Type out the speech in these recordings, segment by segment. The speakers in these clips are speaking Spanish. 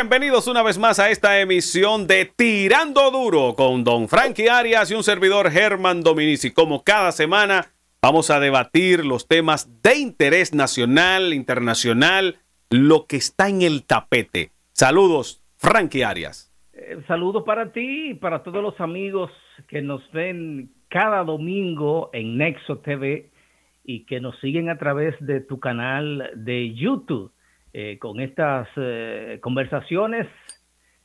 Bienvenidos una vez más a esta emisión de Tirando Duro con Don Frankie Arias y un servidor Germán Dominici. Como cada semana vamos a debatir los temas de interés nacional, internacional, lo que está en el tapete. Saludos, Frankie Arias. Eh, saludos para ti y para todos los amigos que nos ven cada domingo en Nexo TV y que nos siguen a través de tu canal de YouTube eh, con estas eh, conversaciones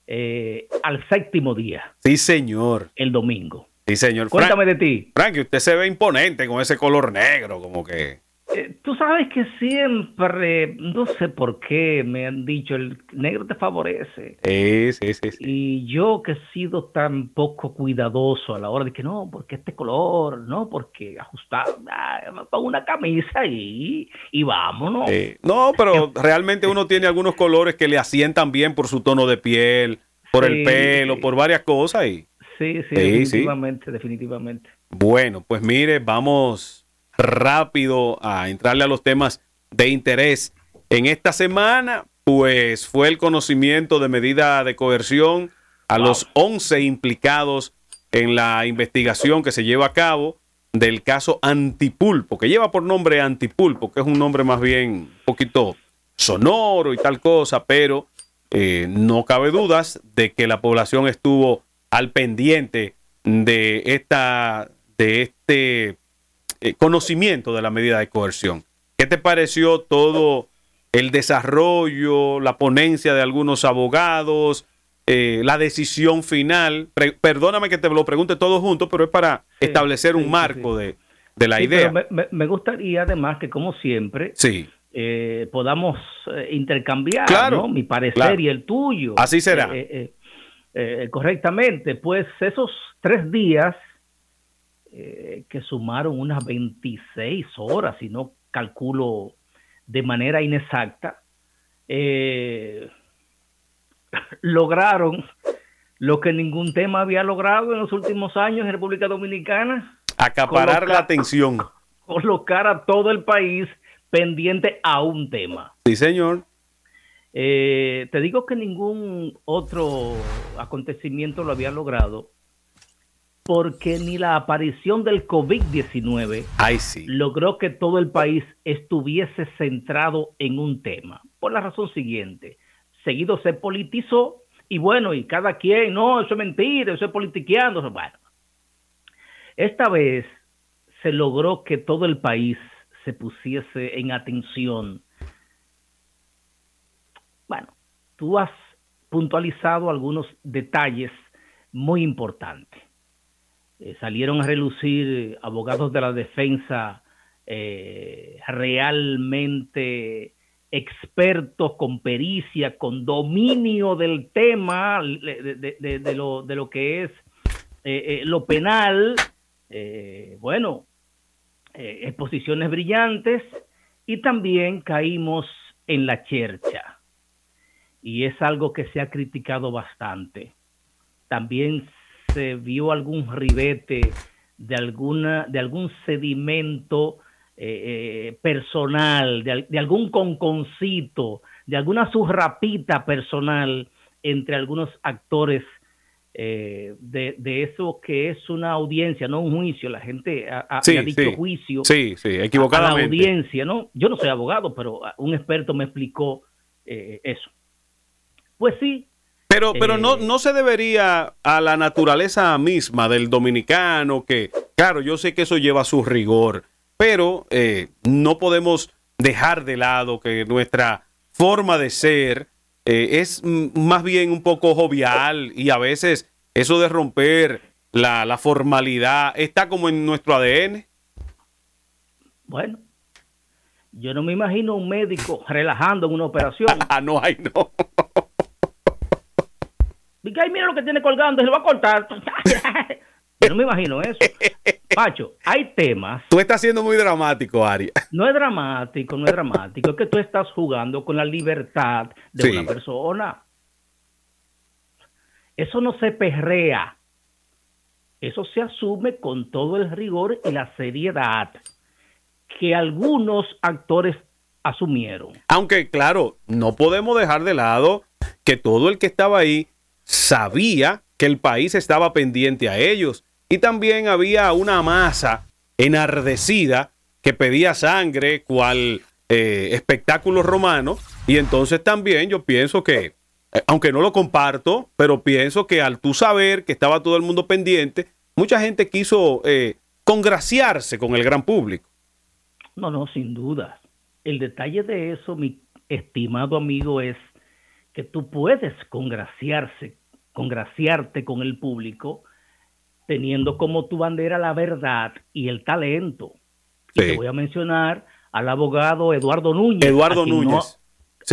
eh, al séptimo día. Sí, señor. El domingo. Sí, señor. Cuéntame de ti. Frank, usted se ve imponente con ese color negro, como que... Eh, tú sabes que siempre, no sé por qué, me han dicho, el negro te favorece. Sí, sí, sí, Y yo que he sido tan poco cuidadoso a la hora de que no, porque este color, no, porque ajustar, ah, pongo una camisa y, y vámonos. no, pero realmente uno tiene algunos colores que le asientan bien por su tono de piel, por el pelo, por varias cosas. Y... Sí, sí, definitivamente, definitivamente. Bueno, pues mire, vamos rápido a entrarle a los temas de interés. En esta semana, pues fue el conocimiento de medida de coerción a los 11 implicados en la investigación que se lleva a cabo del caso Antipulpo, que lleva por nombre Antipulpo, que es un nombre más bien un poquito sonoro y tal cosa, pero eh, no cabe dudas de que la población estuvo al pendiente de esta de este eh, conocimiento de la medida de coerción. ¿Qué te pareció todo el desarrollo, la ponencia de algunos abogados, eh, la decisión final? perdóname que te lo pregunte todo junto, pero es para establecer un marco de, la idea. Me, gustaría además que, como siempre, sí. Eh, podamos intercambiar mi parecer y el tuyo. Así será. correctamente, pues esos tres días eh, que sumaron unas 26 horas, si no calculo de manera inexacta, eh, lograron lo que ningún tema había logrado en los últimos años en República Dominicana. Acaparar la atención. Colocar a todo el país pendiente a un tema. Sí, señor. Eh, te digo que ningún otro acontecimiento lo había logrado porque ni la aparición del COVID-19 logró que todo el país estuviese centrado en un tema. Por la razón siguiente, seguido se politizó y bueno, y cada quien, no, eso es mentira, eso es politiqueando. Bueno, esta vez se logró que todo el país se pusiese en atención. Bueno, tú has puntualizado algunos detalles muy importantes eh, salieron a relucir abogados de la defensa eh, realmente expertos con pericia, con dominio del tema, de, lo, de lo, que es eh, lo penal, bueno, exposiciones brillantes y también caímos en la chercha. Y es algo que se ha criticado bastante. También se vio algún ribete de alguna de algún sedimento eh, eh, personal, de, algún conconcito, de alguna surrapita personal entre algunos actores eh, de, eso que es una audiencia, no un juicio. La gente ha, dicho juicio sí, sí, equivocadamente. a la audiencia, ¿no? Yo no soy abogado, pero un experto me explicó eso. Pues sí, pero, pero no, no se debería a la naturaleza misma del dominicano, que claro, yo sé que eso lleva su rigor, pero eh, no podemos dejar de lado que nuestra forma de ser eh, es más bien un poco jovial y a veces eso de romper la, la formalidad está como en nuestro ADN. Bueno, yo no me imagino un médico relajando en una operación. ah, no, hay no. Dice, ay, mira lo que tiene colgando, se lo va a cortar. Yo no me imagino eso. Pacho, hay temas. Tú estás siendo muy dramático, Ari. No es dramático, no es dramático. Es que tú estás jugando con la libertad de una persona. Eso no se perrea. Eso se asume con todo el rigor y la seriedad que algunos actores asumieron. Aunque, claro, no podemos dejar de lado que todo el que estaba ahí sabía que el país estaba pendiente a ellos. Y también había una masa enardecida que pedía sangre, cual eh, espectáculo romano. Y entonces también yo pienso que, eh, aunque no lo comparto, pero pienso que al tú saber que estaba todo el mundo pendiente, mucha gente quiso eh, congraciarse con el gran público. No, no, sin duda. El detalle de eso, mi estimado amigo, es que tú puedes congraciarse, congraciarte con el público teniendo como tu bandera la verdad y el talento. Y te voy a mencionar al abogado Eduardo Núñez. Eduardo Núñez.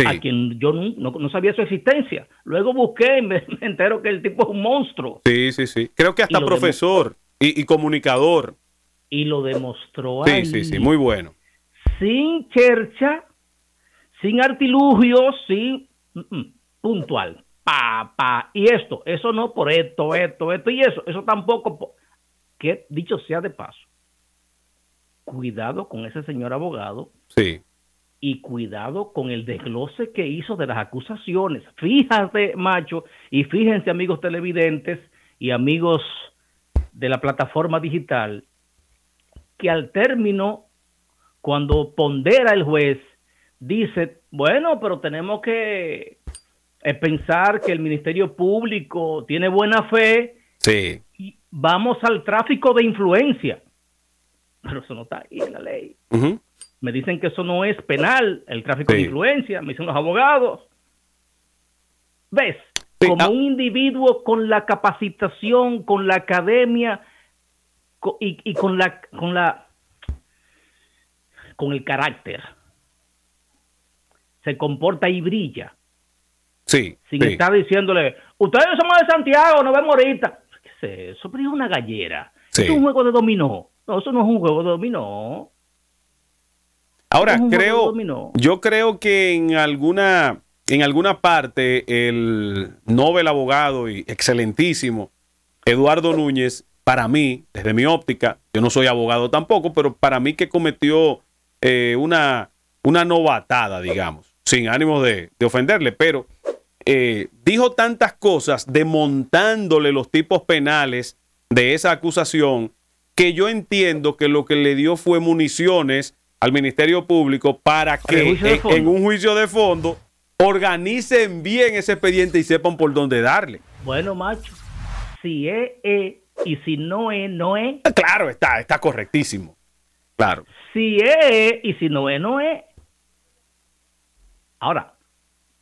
A quien yo no, sabía su existencia. Luego busqué y me, entero que el tipo es un monstruo. Sí, sí, sí. Creo que hasta profesor y, comunicador. Y lo demostró Sí, sí, sí, muy bueno. Sin chercha, sin artilugios, sin... Puntual. Pa, pa. Y esto, eso no por esto, esto, esto y eso. Eso tampoco... Que dicho sea de paso, cuidado con ese señor abogado. Sí. Y cuidado con el desglose que hizo de las acusaciones. Fíjate, macho, y fíjense, amigos televidentes y amigos de la plataforma digital, que al término, cuando pondera el juez, dice, bueno, pero tenemos que eh, pensar que el Ministerio Público tiene buena fe. Sí. Y vamos al tráfico de influencia pero eso no está ahí en la ley. Me dicen que eso no es penal, el tráfico de influencia, me dicen los abogados. ¿Ves? Como ah. un individuo con la capacitación, con la academia y, con la con la con el carácter se comporta y brilla. Sí. Sin estar diciéndole, ustedes somos de Santiago, no vemos ahorita. ¿Qué es eso? Pero es una gallera. Es un juego de dominó. No, eso no es un juego de dominó. Ahora, creo, yo creo que en alguna, en alguna parte el Nobel abogado y excelentísimo Eduardo Núñez, para mí, desde mi óptica, yo no soy abogado tampoco, pero para mí que cometió eh, una, una novatada, digamos, sin ánimo de, ofenderle, pero eh, dijo tantas cosas demontándole los tipos penales de esa acusación que yo entiendo que lo que le dio fue municiones al Ministerio Público para que en, un juicio de fondo organicen bien ese expediente y sepan por dónde darle. Bueno, macho, si es, es y si no es, no es. Claro, está, está correctísimo. Claro. Si es y si no es, no es. Ahora,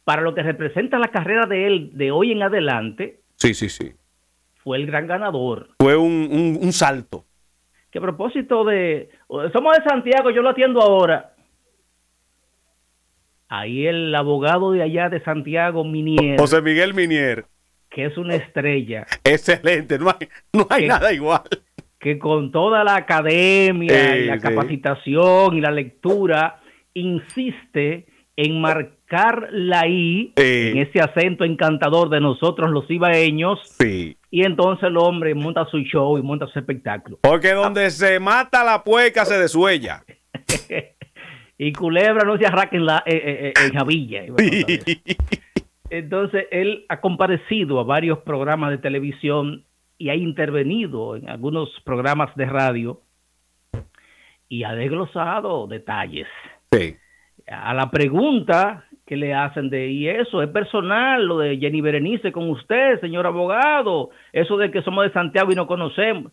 para lo que representa la carrera de él de hoy en adelante. Sí, sí, sí. Fue el gran ganador. Fue un, un salto que a propósito de, somos de Santiago, yo lo atiendo ahora. Ahí el abogado de allá de Santiago, Minier. José Miguel Minier. Que es una estrella. Excelente, no hay, no hay nada igual. Que con toda la academia y la capacitación y la lectura insiste en marcar la I en ese acento encantador de nosotros los ibaeños. Sí. Y entonces el hombre monta su show y monta su espectáculo. Porque donde se mata la pueca se desuella. y culebra no se arraca en la eh, eh, eh, Javilla. Entonces él ha comparecido a varios programas de televisión y ha intervenido en algunos programas de radio y ha desglosado detalles. Sí a la pregunta que le hacen de, y eso es personal, lo de Jenny Berenice con usted, señor abogado, eso de que somos de Santiago y no conocemos.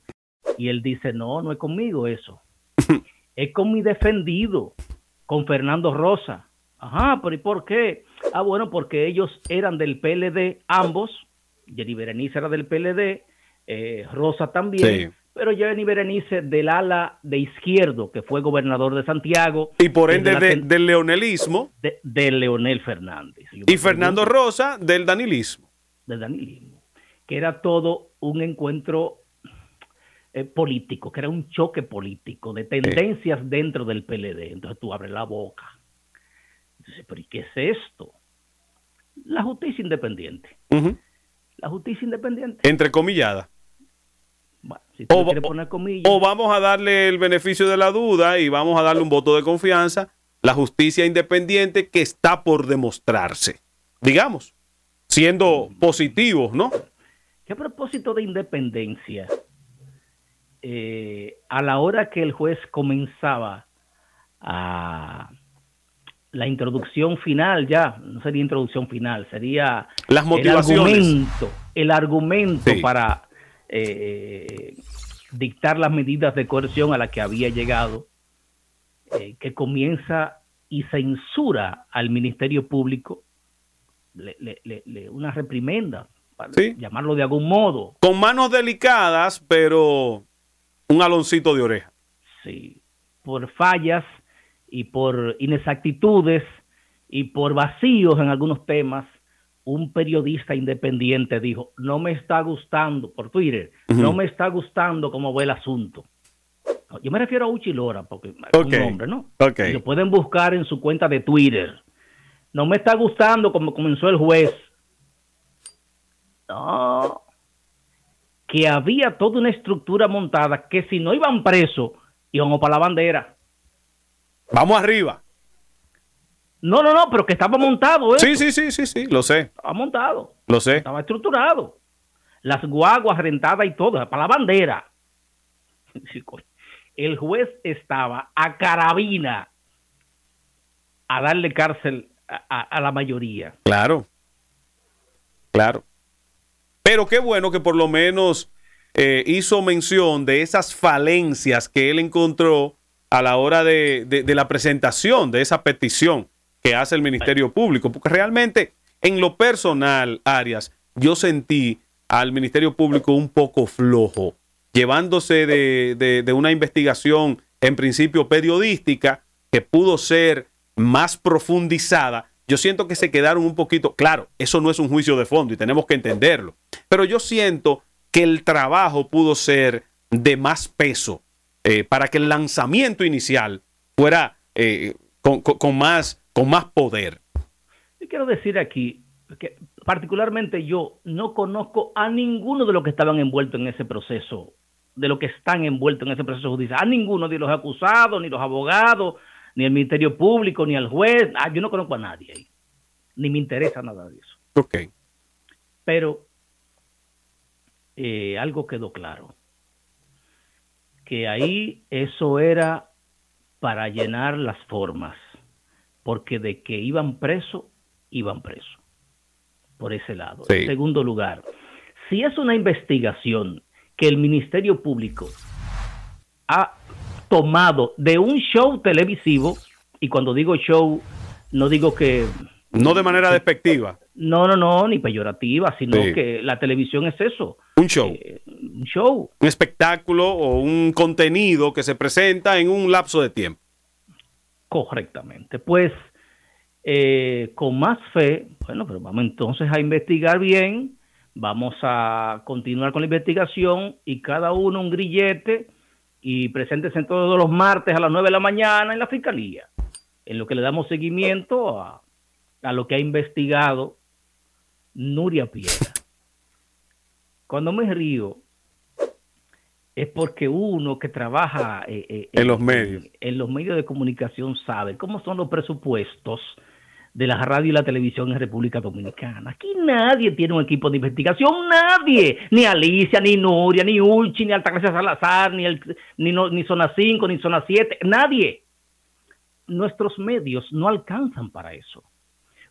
Y él dice, no, no es conmigo eso. es con mi defendido, con Fernando Rosa. Ajá, pero ¿y por qué? Ah, bueno, porque ellos eran del PLD, ambos. Jenny Berenice era del PLD, eh, Rosa también pero Jenny Berenice del ala de izquierdo, que fue gobernador de Santiago. Y por ende del leonelismo. De, Leonel Fernández. Y Fernando Rosa del danilismo. Del danilismo. Que era todo un encuentro eh, político, que era un choque político de tendencias dentro del PLD. Entonces tú abres la boca. Entonces, pero ¿y qué es esto? La justicia independiente. La justicia independiente. Entrecomillada o, vamos a darle el beneficio de la duda y vamos a darle un voto de confianza, la justicia independiente que está por demostrarse. Digamos, siendo positivos, ¿no? Que a propósito de independencia, eh, a la hora que el juez comenzaba a la introducción final ya, no sería introducción final, sería Las motivaciones. el argumento, el argumento sí. para eh, dictar las medidas de coerción a las que había llegado, eh, que comienza y censura al Ministerio Público, le, le, le, una reprimenda, para Sí. llamarlo de algún modo. Con manos delicadas, pero un aloncito de oreja. Sí, por fallas y por inexactitudes y por vacíos en algunos temas, un periodista independiente dijo, no me está gustando, por Twitter, no me está gustando cómo va el asunto. Yo me refiero a Uchi Lora, porque es un hombre, ¿no? Ok. Y lo pueden buscar en su cuenta de Twitter. No me está gustando como comenzó el juez. No. Que había toda una estructura montada que si no iban presos, íbamos para la bandera. Vamos arriba. No, no, no, pero que estaba montado, ¿eh? Sí, sí, sí, sí, sí, lo sé, Estaba montado. lo sé. Estaba estructurado. Las guaguas rentadas y todo, para la bandera. El juez estaba a carabina a darle cárcel a, a- a la mayoría. Claro. Claro. Pero qué bueno que por lo menos eh, hizo mención de esas falencias que él encontró a la hora de, de- de la presentación de esa petición que hace el Ministerio Público. Porque realmente, en lo personal, Arias, yo sentí al Ministerio Público un poco flojo, llevándose de, de- una investigación en principio periodística que pudo ser más profundizada. Yo siento que se quedaron un poquito, claro, eso no es un juicio de fondo y tenemos que entenderlo, pero yo siento que el trabajo pudo ser de más peso eh, para que el lanzamiento inicial fuera eh, con- con más, con más poder. Yo quiero decir aquí que particularmente yo no conozco a ninguno de los que estaban envueltos en ese proceso, de los que están envueltos en ese proceso judicial, a ninguno de los acusados, ni los abogados, ni el Ministerio Público, ni el juez, ah, yo no conozco a nadie ahí, ni me interesa nada de eso. Ok. Pero eh, algo quedó claro, que ahí eso era para llenar las formas, porque de que iban presos, iban presos, por ese lado. Sí. En segundo lugar, si es una investigación que el Ministerio Público ha tomado de un show televisivo, y cuando digo show, no digo que No de manera despectiva, no, no, no, ni peyorativa, sino Sí. que la televisión es eso. un show, eh, un show. un espectáculo o un contenido que se presenta en un lapso de tiempo. Correctamente. Pues eh, con más fe, bueno, pero vamos entonces a investigar bien, vamos a continuar con la investigación y cada uno un grillete y preséntese todos los martes a las 9 de la mañana en la fiscalía, en lo que le damos seguimiento a, a lo que ha investigado Nuria Piedra. Cuando me río es porque uno que trabaja eh, eh, En los medios. en los medios de comunicación sabe cómo son los presupuestos de la radio y la televisión en República Dominicana. Aquí nadie tiene un equipo de investigación, nadie, ni Alicia, ni Nuria, ni Ulchi, ni Altagracia Salazar, ni, el, ni, no- ni Zona 5, ni Zona 7, nadie. Nuestros medios no alcanzan para eso.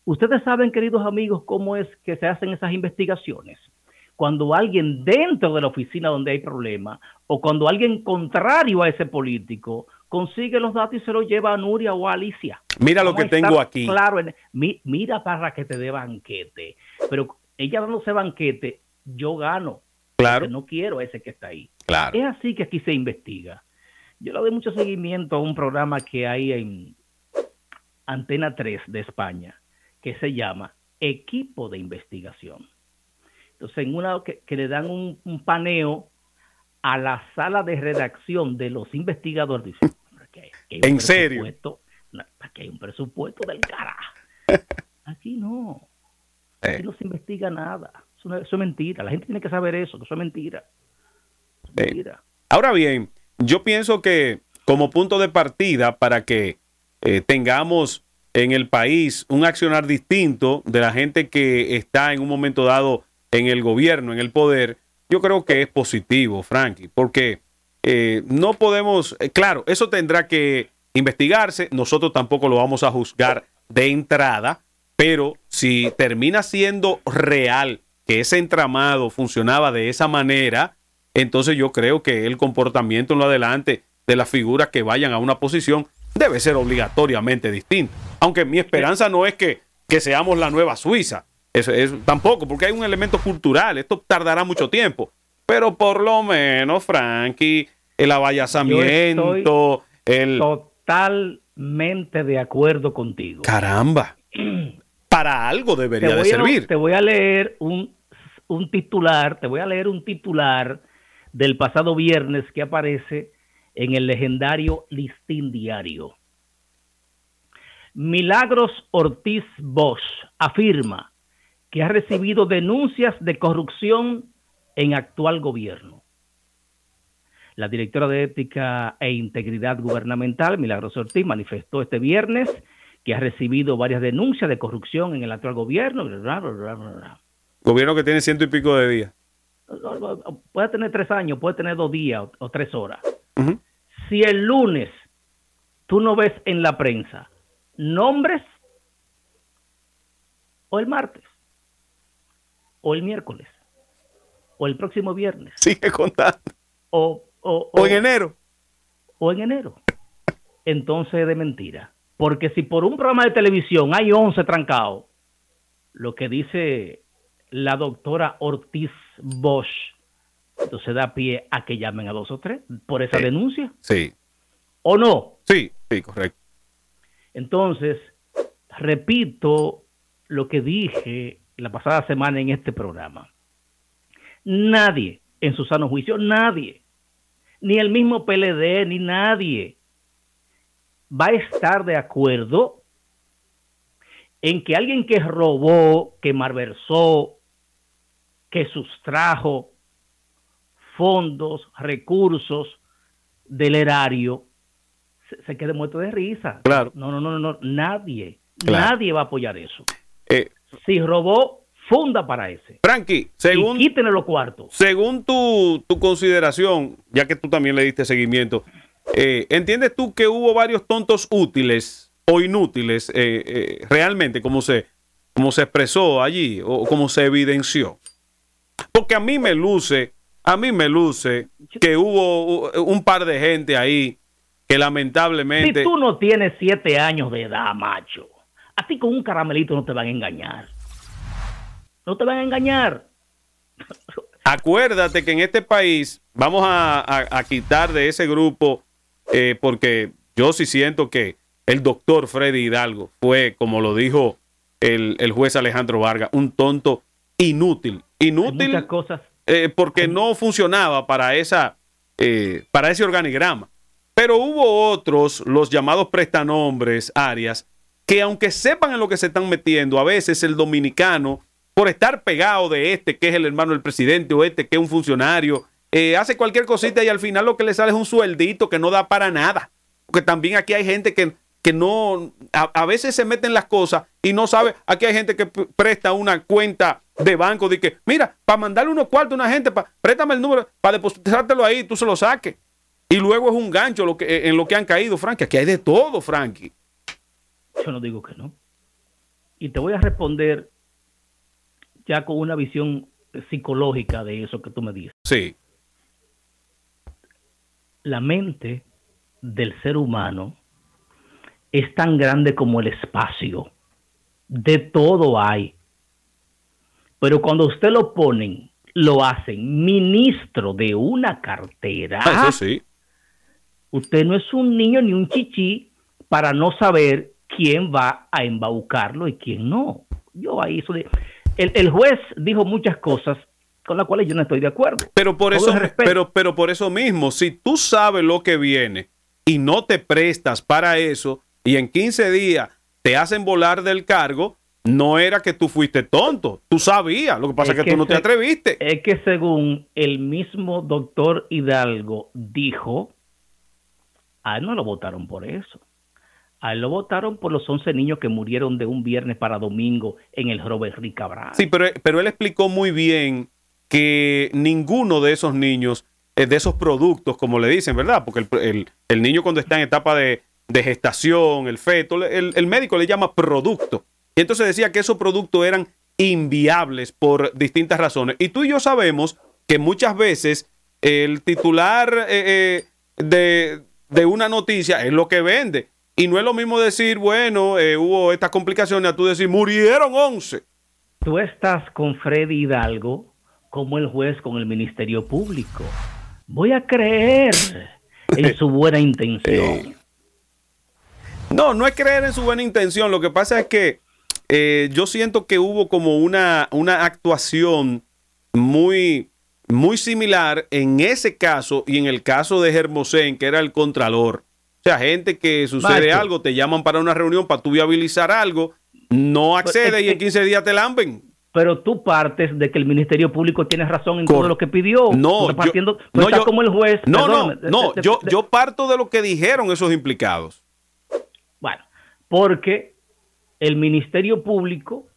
Ustedes saben, queridos amigos, cómo es que se hacen esas investigaciones. Cuando alguien dentro de la oficina donde hay problema o cuando alguien contrario a ese político consigue los datos y se los lleva a Nuria o a Alicia. Mira lo que a tengo aquí. Claro, en- mi- mira para que te dé banquete. Pero ella dándose banquete, yo gano. Claro, No quiero ese que está ahí. claro. Es así que aquí se investiga. Yo le doy mucho seguimiento a un programa que hay en Antena 3 de España, que se llama Equipo de Investigación. Entonces, en una que, que le dan un, un paneo a la sala de redacción de los investigadores, dicen, "Pero aquí hay- aquí hay un ¿En serio? no, Aquí hay un presupuesto del carajo. Aquí no. Eh, Aquí no se investiga nada. Eso, no- eso es mentira. La gente tiene que saber eso, que eso es mentira. Eso es Sí. mentira. Ahora bien, yo pienso que como punto de partida para que eh, tengamos en el país un accionar distinto de la gente que está en un momento dado en el gobierno, en el poder, yo creo que es positivo, Frankie, porque eh, no podemos, eh, claro, eso tendrá que investigarse, nosotros tampoco lo vamos a juzgar de entrada, pero si termina siendo real que ese entramado funcionaba de esa manera, entonces yo creo que el comportamiento en lo adelante de las figuras que vayan a una posición debe ser obligatoriamente distinto. Aunque mi esperanza no es que, que seamos la nueva Suiza, eso, tampoco, porque hay un elemento cultural, esto tardará mucho tiempo, pero por lo menos, Frankie, el abayazamiento, el... Totalmente de acuerdo contigo. Caramba. Para algo debería de servir. te voy a leer un, un titular, te voy a leer un titular del pasado viernes que aparece en el legendario Listín Diario. Milagros Ortiz Bosch afirma que ha recibido denuncias de corrupción en actual gobierno. La directora de Ética e Integridad Gubernamental, Milagros Ortiz, manifestó este viernes que ha recibido varias denuncias de corrupción en el actual gobierno. Gobierno que tiene ciento y pico de días. Puede tener tres años, puede tener dos días o, tres horas. Si el lunes tú no ves en la prensa nombres, o el martes, o el miércoles, o el próximo viernes. Sigue contando. O, o, en enero. O en enero. Entonces de mentira. Porque si por un programa de televisión hay 11 trancados, lo que dice la doctora Ortiz Bosch, entonces da pie a que llamen a dos o tres por esa denuncia. Sí. ¿O no? Sí, sí, correcto. Entonces, repito lo que dije la pasada semana en este programa. Nadie, en su sano juicio, nadie, ni el mismo PLD, ni nadie, va a estar de acuerdo en que alguien que robó, que malversó, que sustrajo fondos, recursos del erario, se, quede muerto de risa. Claro. No, no, no, no, nadie, nadie va a apoyar eso. Eh, si robó, funda para ese. Frankie, según. Y quítenle los cuartos. Según tu, consideración, ya que tú también le diste seguimiento, eh, ¿entiendes tú que hubo varios tontos útiles o inútiles eh, realmente, como se, como se expresó allí o como se evidenció? Porque a mí me luce, a mí me luce que hubo un par de gente ahí que lamentablemente... Si tú no tienes siete años de edad, macho, a ti con un caramelito no te van a engañar. No te van a engañar. Acuérdate que en este país vamos a, quitar de ese grupo, eh, porque yo sí siento que el doctor Freddy Hidalgo fue, como lo dijo el, juez Alejandro Vargas, un tonto inútil. Inútil. muchas cosas. Eh, porque no funcionaba para, esa, eh, para ese organigrama. Pero hubo otros, los llamados prestanombres, áreas, que aunque sepan en lo que se están metiendo, a veces el dominicano, por estar pegado de este, que es el hermano del presidente, o este, que es un funcionario, eh, hace cualquier cosita y al final lo que le sale es un sueldito que no da para nada. Porque también aquí hay gente que, que no, a, veces se meten las cosas y no sabe, aquí hay gente que presta una cuenta de banco, de que, mira, para mandarle unos cuartos a una gente, préstame el número, para depositártelo ahí, tú se lo saques. Y luego es un gancho lo que, eh, en lo que han caído, Frankie. Aquí hay de todo, Frankie. Yo no digo que no. Y te voy a responder ya con una visión psicológica de eso que tú me dices. Sí. La mente del ser humano es tan grande como el espacio. De todo hay. Pero cuando usted lo ponen, lo hacen ministro de una cartera. Ah, eso sí. Usted no es un niño ni un chichi para no saber quién va a embaucarlo y quién no. Yo ahí eso el, juez dijo muchas cosas con las cuales yo no estoy de acuerdo. Pero por eso, pero, pero por eso mismo, si tú sabes lo que viene y no te prestas para eso y en 15 días te hacen volar del cargo, no era que tú fuiste tonto, tú sabías, lo que pasa es que, tú no te atreviste. Es que según el mismo doctor Hidalgo dijo, a él no lo votaron por eso. A él lo votaron por los 11 niños que murieron de un viernes para domingo en el Robert Rick Cabral. Sí, pero, pero él explicó muy bien que ninguno de esos niños, eh, de esos productos, como le dicen, ¿verdad? Porque el, el, niño cuando está en etapa de, de gestación, el feto, el, el, médico le llama producto. Y entonces decía que esos productos eran inviables por distintas razones. Y tú y yo sabemos que muchas veces el titular eh, eh, de, de, una noticia es lo que vende. Y no es lo mismo decir, bueno, eh, hubo estas complicaciones, a tú decir, murieron 11. Tú estás con Freddy Hidalgo como el juez con el Ministerio Público. Voy a creer en su buena intención. No, no es creer en su buena intención. Lo que pasa es que yo siento que hubo como una, una actuación muy, muy similar en ese caso y en el caso de Hermosén, que era el contralor. O sea, gente que sucede algo, te llaman para una reunión para tú viabilizar algo, no accede y en 15 días te lamben. Pero tú partes de que el Ministerio Público tiene razón en todo lo que pidió. No, yo, no yo, como el juez. No, no, no, yo, yo parto de lo que dijeron esos implicados. Bueno, porque el Ministerio Público,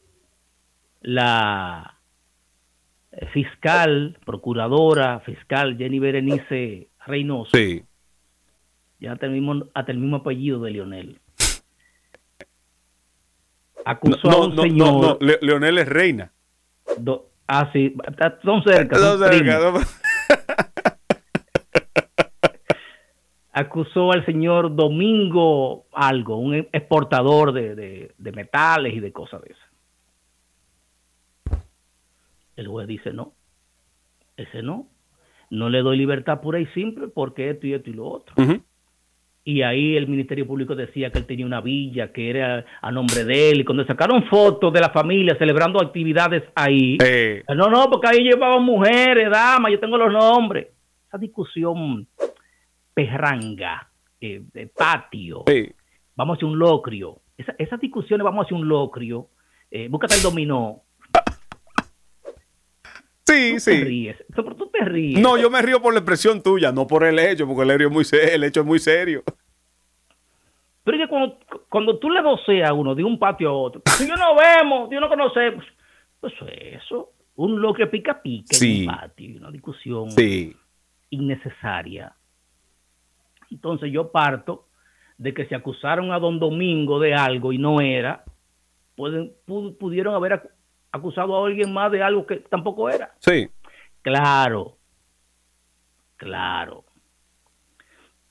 la fiscal, procuradora, fiscal Jenny Berenice Reynoso. Sí. Ya hasta el mismo, hasta el mismo apellido de Leonel. Acusó a un señor. No, Leonel es reina. ah, sí. Son cerca. Son cerca. Acusó al señor Domingo algo, un exportador de, de metales y de cosas de esas. El juez dice no, ese no, no le doy libertad pura y simple porque esto y esto y lo otro. Y ahí el Ministerio Público decía que él tenía una villa que era a nombre de él. Y cuando sacaron fotos de la familia celebrando actividades ahí, no, no, porque ahí llevaban mujeres, damas, yo tengo los nombres. Esa discusión perranga, eh, de patio, vamos hacia un locrio. Esa, esas discusiones, vamos hacia un locrio. Eh, búscate el dominó. Sí, sí. Te ríes. tú te ríes. No, yo me río por la expresión tuya, no por el hecho, porque el hecho es muy serio. El hecho es muy serio. Pero es que cuando, cuando tú le voceas a uno de un patio a otro, si yo no vemos, yo no conocemos, pues eso, un lo que pica pica en un patio, una discusión innecesaria. Entonces yo parto de que se acusaron a don Domingo de algo y no era, pueden, pudieron haber acusado a alguien más de algo que tampoco era. Sí. Claro, claro.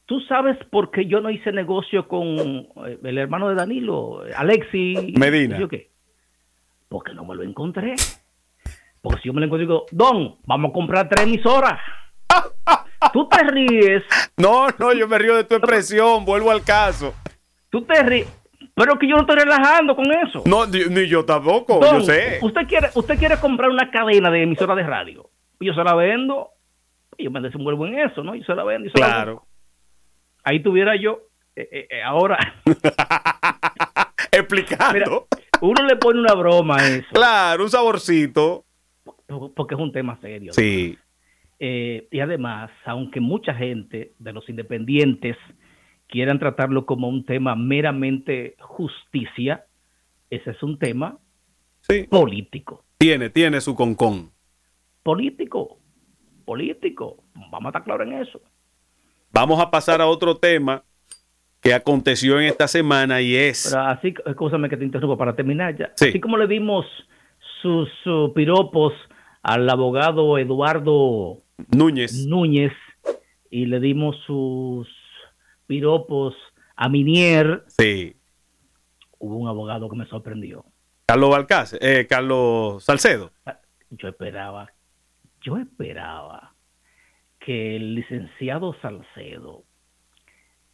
¿Tú sabes por qué yo no hice negocio con eh, el hermano de Danilo, Alexi? Medina. qué? Porque no me lo encontré. Porque si yo me lo encontré, digo, Don, vamos a comprar tres emisoras. Tú te ríes. No, no, yo me río de tu expresión, vuelvo al caso. Tú te ríes. Pero que yo no estoy relajando con eso. No, ni yo tampoco, yo sé. Usted quiere, usted quiere comprar una cadena de emisora de radio. Yo se la vendo. Yo me desenvuelvo en eso, ¿no? Yo se la vendo. claro. Ahí tuviera yo, eh, eh, eh, ahora. Explicando. uno le pone una broma a eso. Claro, un saborcito. Porque es un tema serio. Sí. y además, aunque mucha gente de los independientes quieran tratarlo como un tema meramente justicia, ese es un tema político. Tiene, tiene su concón. Político, político. Vamos a estar claros en eso. Vamos a pasar a otro tema que aconteció en esta semana y es. así, escúchame que te interrumpa para terminar ya. Así como le dimos sus, sus piropos al abogado Eduardo Núñez. Núñez y le dimos sus piropos a Minier. Sí. Hubo un abogado que me sorprendió. Carlos eh, Carlos Salcedo. Yo esperaba, yo esperaba que el licenciado Salcedo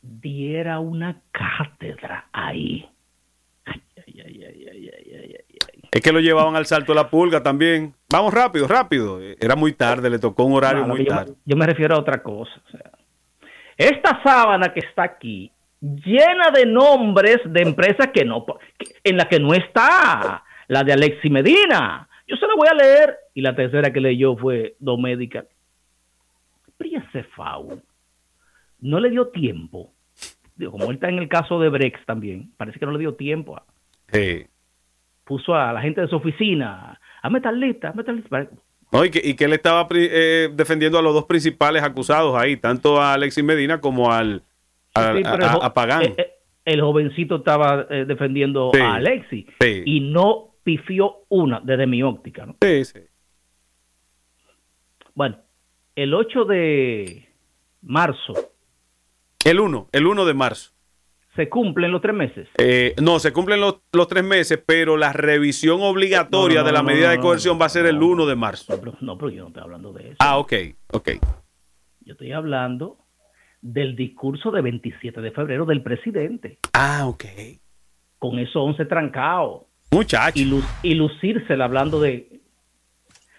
diera una cátedra ahí. es que lo llevaban al salto de la pulga también. Vamos rápido, rápido. Era muy tarde, le tocó un horario muy tarde. Yo me, refiero a otra cosa. O sea, esta sábana que está aquí, llena de nombres de empresas que no, en la que no está, la de Alexi Medina. Yo se la voy a leer. Y la tercera que leyó fue Domédica. Pero ese FAU no le dio tiempo digo, como él está en el caso de Brex también, parece que no le dio tiempo. A, Sí. puso a la gente de su oficina a meter lista, a meter lista. No, y, que, y que él estaba eh, defendiendo a los dos principales acusados ahí, tanto a Alexis Medina como al, al- Sí, a, a- jo- a Pagán. eh, eh, el jovencito estaba eh, defendiendo Sí. a Alexi Sí. y no pifió una desde mi óptica. ¿no? Sí, sí. Bueno, el 8 de marzo El 1, el 1 de marzo. Se cumplen los tres meses. Eh, no, se cumplen los, los tres meses, pero la revisión obligatoria No, no, de la no, medida de coerción va a ser el no. 1 de marzo. No pero, no, pero yo no estoy hablando de eso. Ah, ok, ok. Yo estoy hablando del discurso de 27 de febrero del presidente, Ah, ok. con esos 11 trancados. Muchacho. y, lu y lucírsela hablando de...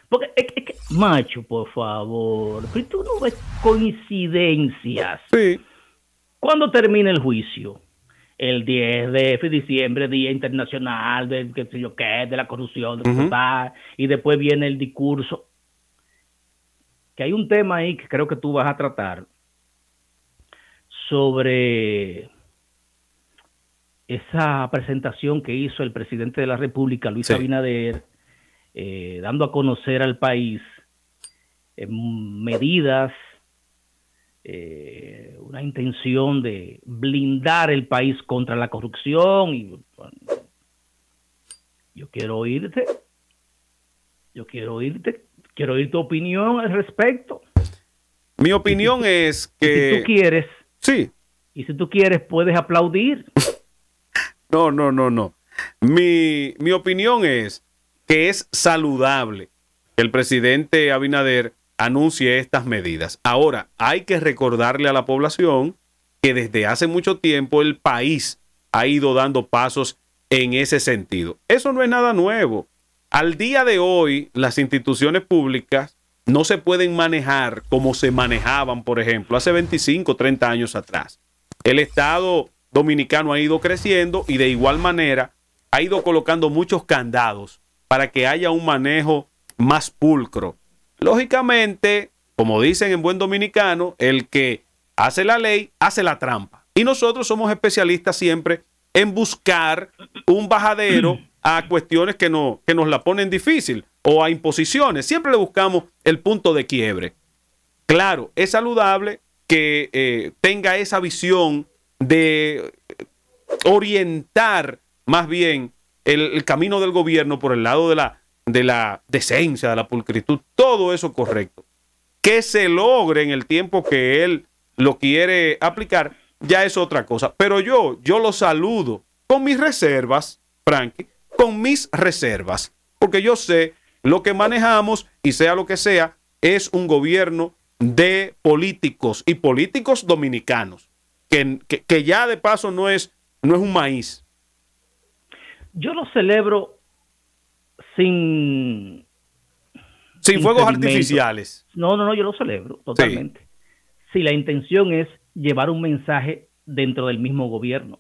Porque es, que- es que, macho, por favor, pero tú no ves coincidencias. Sí. ¿Cuándo termina el juicio? El 10 de diciembre, Día Internacional de qué sé yo qué, de la corrupción, de y después viene el discurso. Que hay un tema ahí que creo que tú vas a tratar sobre esa presentación que hizo el presidente de la República, Luis Sí. Abinader, eh, dando a conocer al país eh, medidas, eh, una intención de blindar el país contra la corrupción. Y, bueno, yo quiero oírte, yo quiero oírte, quiero oír tu opinión al respecto. Mi opinión es Y si tú que... quieres, Sí. y si tú quieres, puedes aplaudir. No, no, no, no. Mi, mi opinión es que es saludable que el presidente Abinader anuncie estas medidas. Ahora, hay que recordarle a la población que desde hace mucho tiempo el país ha ido dando pasos en ese sentido. Eso no es nada nuevo. Al día de hoy, las instituciones públicas no se pueden manejar como se manejaban, por ejemplo, hace 25, 30 años atrás. El Estado dominicano ha ido creciendo y de igual manera ha ido colocando muchos candados para que haya un manejo más pulcro. Lógicamente, como dicen en buen dominicano, el que hace la ley hace la trampa. Y nosotros somos especialistas siempre en buscar un bajadero a cuestiones que, no, que nos la ponen difícil o a imposiciones. Siempre le buscamos el punto de quiebre. Claro, es saludable que eh, tenga esa visión de orientar más bien el camino del gobierno por el lado de la, de la decencia, de la pulcritud, todo eso correcto. Que se logre en el tiempo que él lo quiere aplicar, ya es otra cosa. Pero yo, yo lo saludo con mis reservas, Frankie, con mis reservas, porque yo sé lo que manejamos y sea lo que sea, es un gobierno de políticos y políticos dominicanos, que, que- ya de paso no es, no es un maíz. Yo lo celebro sin... Sin fuegos artificiales. No, no, no, yo lo celebro totalmente. Si la intención es llevar un mensaje dentro del mismo gobierno,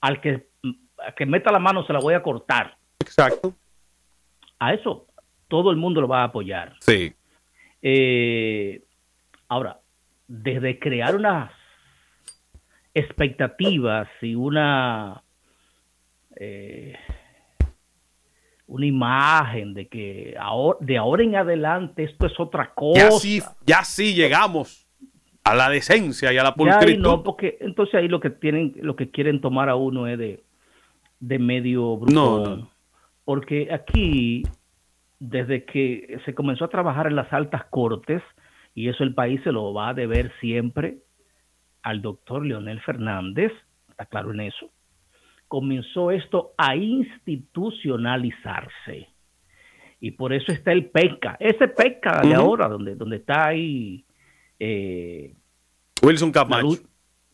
al que, al que meta la mano se la voy a cortar. Exacto. A eso todo el mundo lo va a apoyar. Sí. Eh, ahora, desde crear unas expectativas y una eh, una imagen de que ahora, de ahora en adelante esto es otra cosa. Ya sí, ya sí llegamos a la decencia y a la pulcritud. no, porque entonces ahí lo que tienen, lo que quieren tomar a uno es de, de medio bruto. No, no. Porque aquí, desde que se comenzó a trabajar en las altas cortes, y eso el país se lo va a deber siempre al doctor Leonel Fernández, está claro en eso, comenzó esto a institucionalizarse. Y por eso está el PECA, ese PECA de ahora, donde, donde está ahí eh, Wilson la, Camacho.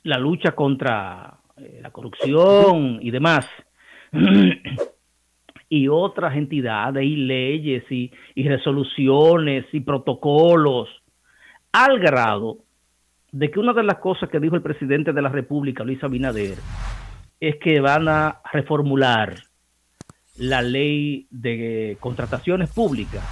la lucha contra eh, la corrupción y demás. y otras entidades y leyes y, y resoluciones y protocolos, al grado de que una de las cosas que dijo el presidente de la República, Luis Abinader, es que van a reformular la ley de contrataciones públicas,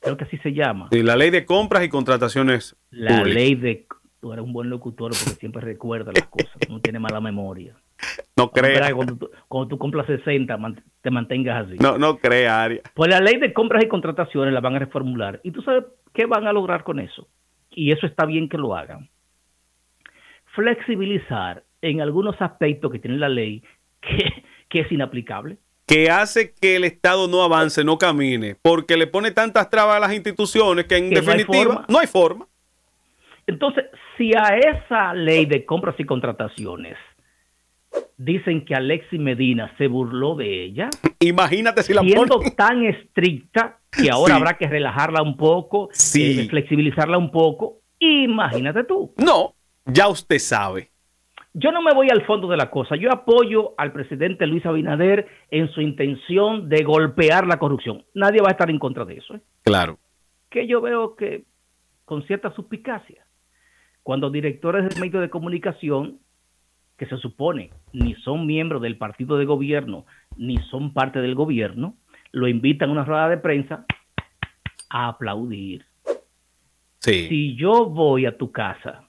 creo que así se llama, Sí, la ley de compras y contrataciones la públicas. ley de Tú eres un buen locutor porque siempre recuerdas las cosas, no tienes mala memoria. No creas. Cuando, tú, cuando tú compras 60, te mantengas así. No, no creas, Aria. Pues la ley de compras y contrataciones la van a reformular. ¿Y tú sabes qué van a lograr con eso? Y eso está bien que lo hagan. Flexibilizar en algunos aspectos que tiene la ley que, que es inaplicable que hace que el Estado no avance, no camine, porque le pone tantas trabas a las instituciones que en definitiva no hay, forma. Entonces, si a esa ley de compras y contrataciones dicen que Alexis Medina se burló de ella, imagínate si la siendo tan estricta que ahora habrá que relajarla un poco, eh, flexibilizarla un poco, imagínate tú. No, ya usted sabe. Yo no me voy al fondo de la cosa. Yo apoyo al presidente Luis Abinader en su intención de golpear la corrupción. Nadie va a estar en contra de eso. ¿eh? Claro. Que yo veo que con cierta suspicacia, cuando directores de medios de comunicación, que se supone ni son miembros del partido de gobierno, ni son parte del gobierno, lo invitan a una rueda de prensa a aplaudir. Sí. Si yo voy a tu casa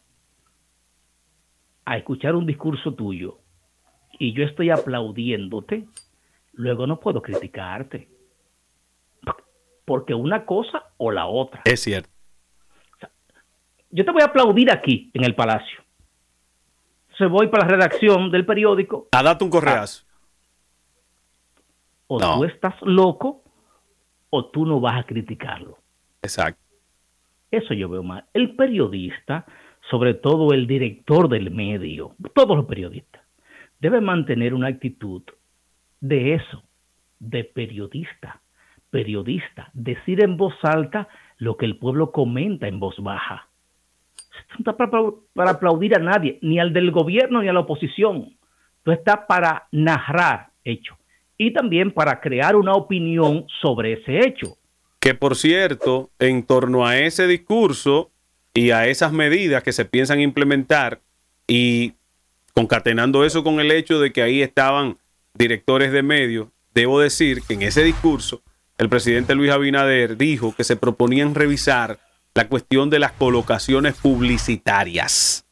a escuchar un discurso tuyo y yo estoy aplaudiéndote, luego no puedo criticarte. Porque una cosa o la otra. Es cierto. yo te voy a aplaudir aquí en el palacio. Se voy para la redacción del periódico. A darte un correazo. O tú estás loco o tú no vas a criticarlo. Exacto. Eso yo veo mal. El periodista sobre todo el director del medio, todos los periodistas, deben mantener una actitud de eso, de periodista, periodista, decir en voz alta lo que el pueblo comenta en voz baja. Esto no está para, aplaudir a nadie, ni al del gobierno ni a la oposición. Esto está para narrar hechos y también para crear una opinión sobre ese hecho. Que por cierto, en torno a ese discurso, y a esas medidas que se piensan implementar y concatenando eso con el hecho de que ahí estaban directores de medios, debo decir que en ese discurso el presidente Luis Abinader dijo que se proponían revisar la cuestión de las colocaciones publicitarias.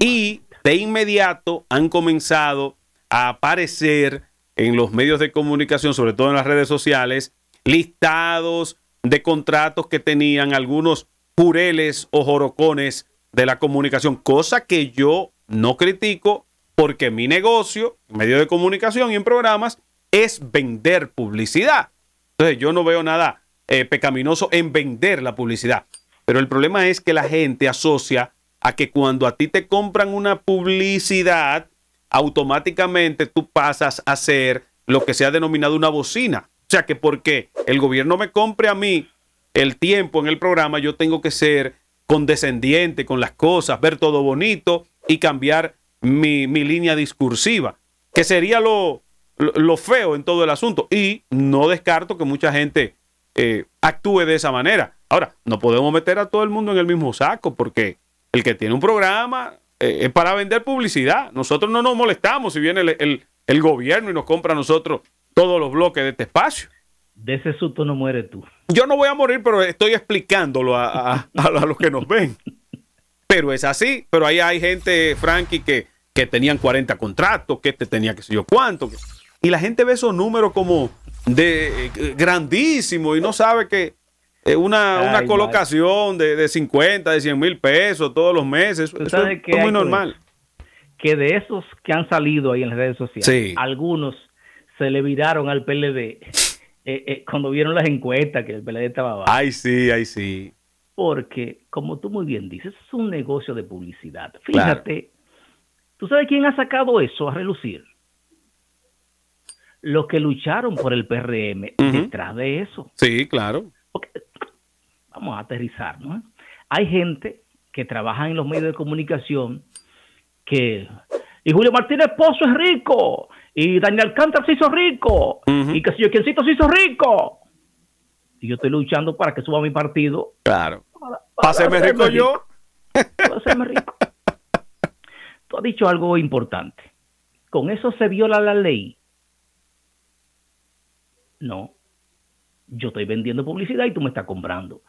y de inmediato han comenzado a aparecer en los medios de comunicación, sobre todo en las redes sociales, listados de contratos que tenían algunos jureles o jorocones de la comunicación, cosa que yo no critico porque mi negocio, medio de comunicación y en programas, es vender publicidad. Entonces yo no veo nada eh, pecaminoso en vender la publicidad. Pero el problema es que la gente asocia a que cuando a ti te compran una publicidad, automáticamente tú pasas a ser lo que se ha denominado una bocina. O sea que porque el gobierno me compre a mí el tiempo en el programa, yo tengo que ser condescendiente con las cosas, ver todo bonito y cambiar mi, línea discursiva, que sería lo, lo, feo en todo el asunto. Y no descarto que mucha gente eh, actúe de esa manera. Ahora, no podemos meter a todo el mundo en el mismo saco, porque el que tiene un programa eh, es para vender publicidad. Nosotros no nos molestamos si viene el, el gobierno y nos compra a nosotros todos los bloques de este espacio. De ese susto no muere tú. Yo no voy a morir, pero estoy explicándolo a, los que nos ven. Pero es así. Pero ahí hay gente, Frankie, que, que tenían 40 contratos, que este tenía que sé yo cuánto. Y la gente ve esos números como de eh, grandísimos y no sabe que una, una colocación de, de, 50, de 100 mil pesos todos los meses, eso es, muy normal. Que de esos que han salido ahí en las redes sociales, algunos se le viraron al PLD eh, eh, cuando vieron las encuestas que el PLD estaba abajo. Ay, sí, ay, sí. Porque, como tú muy bien dices, es un negocio de publicidad. Fíjate, ¿tú sabes quién ha sacado eso a relucir? Los que lucharon por el PRM detrás de eso. Sí, claro. vamos a aterrizar, ¿no? Hay gente que trabaja en los medios de comunicación que... Y Julio Martínez Pozo es rico y Daniel Alcántara se hizo rico, y que si yo quiencito se hizo rico. Y yo estoy luchando para que suba mi partido. Claro. Para, hacerme rico, yo. Para hacerme rico. Tú has dicho algo importante. ¿Con eso se viola la ley? No. Yo estoy vendiendo publicidad y tú me estás comprando.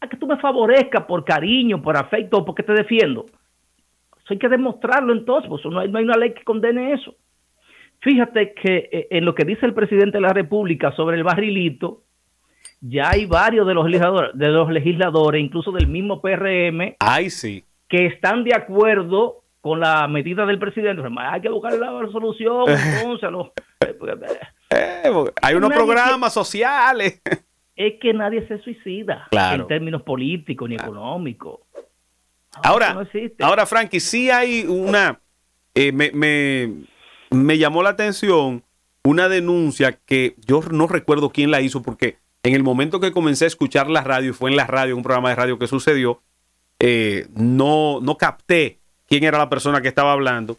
A que tú me favorezcas por cariño, por afecto porque te defiendo. hay que demostrarlo entonces, pues no hay, no hay una ley que condene eso. Fíjate que eh, en lo que dice el presidente de la República sobre el barrilito, ya hay varios de los legisladores, de los legisladores, incluso del mismo PRM, Ay, sí. que están de acuerdo con la medida del presidente. Hay que buscar la resolución, entonces. Los, eh, hay unos programas sociales. Es que nadie se suicida en términos políticos ni económicos. Ahora, ahora, Frankie, sí hay una. Eh, me, me, me llamó la atención una denuncia que yo no recuerdo quién la hizo porque en el momento que comencé a escuchar la radio, y fue en la radio, un programa de radio que sucedió, eh, no, no capté quién era la persona que estaba hablando